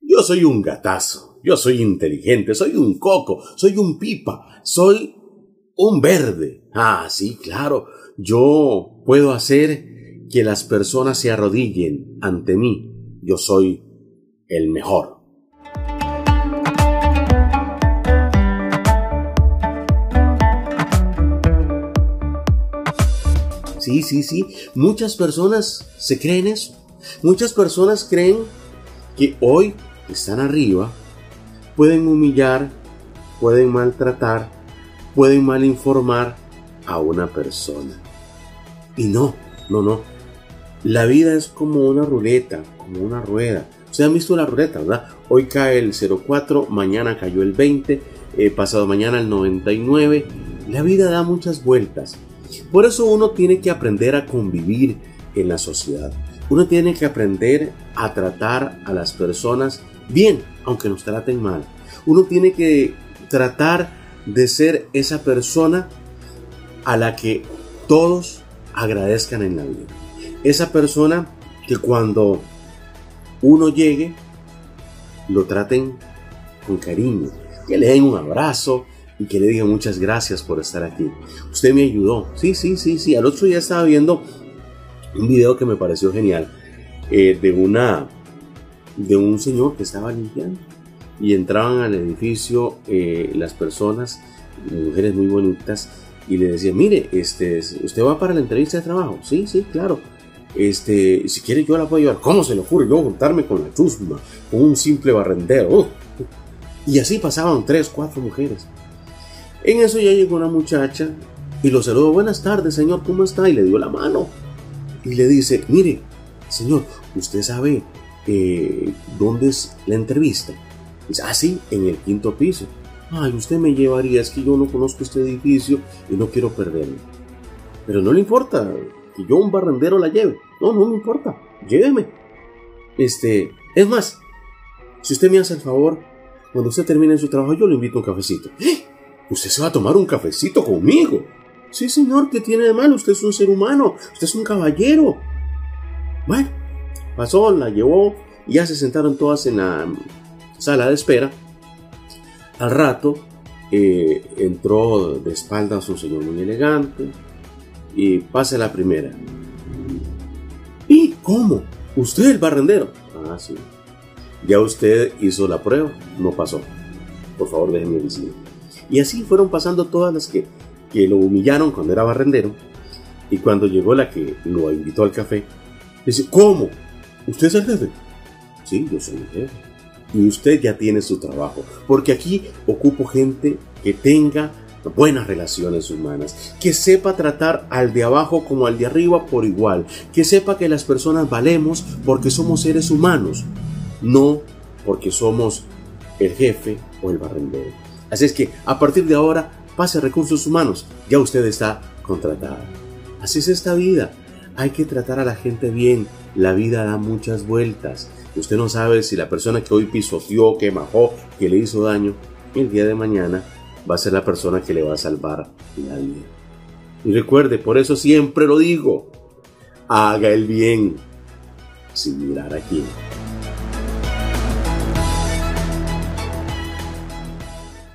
Yo soy un gatazo, yo soy inteligente, soy un coco, soy un pipa, soy un verde. Ah, sí, claro, yo puedo hacer que las personas se arrodillen ante mí. Yo soy el mejor. Sí, sí, sí. Muchas personas se creen eso. Muchas personas creen que hoy están arriba, pueden humillar, pueden maltratar, pueden malinformar a una persona. Y no, no, no. La vida es como una ruleta, como una rueda. Ustedes han visto la ruleta, ¿verdad? Hoy cae el 04, mañana cayó el 20, eh, pasado mañana el 99. La vida da muchas vueltas. Por eso uno tiene que aprender a convivir en la sociedad. Uno tiene que aprender a tratar a las personas bien, aunque nos traten mal. Uno tiene que tratar de ser esa persona a la que todos agradezcan en la vida. Esa persona que cuando uno llegue, lo traten con cariño, que le den un abrazo y que le digan muchas gracias por estar aquí. Usted me ayudó. Sí, sí, sí, sí. Al otro día estaba viendo un video que me pareció genial eh, de una de un señor que estaba limpiando. Y entraban al edificio eh, las personas mujeres muy bonitas y le decían mire este usted va para la entrevista de trabajo sí sí claro. Este si quiere yo la puedo llevar. Cómo se le ocurre yo juntarme con la chusma con un simple barrendero y así pasaban tres cuatro mujeres. En eso ya llegó una muchacha y lo saludó. Buenas tardes señor cómo está y le dio la mano. Y le dice, mire, señor, usted sabe eh, dónde es la entrevista. Dice, ah, sí, en el quinto piso. Ay, usted me llevaría, es que yo no conozco este edificio y no quiero perderlo. Pero no le importa que yo un barrendero la lleve. No, no me importa, lléveme. Este, es más, si usted me hace el favor, cuando usted termine su trabajo, yo le invito un cafecito. ¡Eh! Usted se va a tomar un cafecito conmigo. Sí, señor, ¿qué tiene de malo? Usted es un ser humano, usted es un caballero. Bueno, pasó, la llevó, y ya se sentaron todas en la sala de espera. Al rato eh, entró de espaldas un señor muy elegante y pasa la primera. ¿Y cómo? ¿Usted el barrendero? Ah, sí. Ya usted hizo la prueba, no pasó. Por favor, déjeme decir. Y así fueron pasando todas las que que lo humillaron cuando era barrendero, y cuando llegó la que lo invitó al café, dice, ¿cómo? ¿Usted es el jefe? Sí, yo soy el jefe. Y usted ya tiene su trabajo, porque aquí ocupo gente que tenga buenas relaciones humanas, que sepa tratar al de abajo como al de arriba por igual, que sepa que las personas valemos porque somos seres humanos, no porque somos el jefe o el barrendero. Así es que a partir de ahora pase recursos humanos, ya usted está contratada. Así es esta vida. Hay que tratar a la gente bien. La vida da muchas vueltas. Usted no sabe si la persona que hoy pisoteó, que majó, que le hizo daño, el día de mañana va a ser la persona que le va a salvar la vida. Y recuerde, por eso siempre lo digo, haga el bien sin mirar a quién.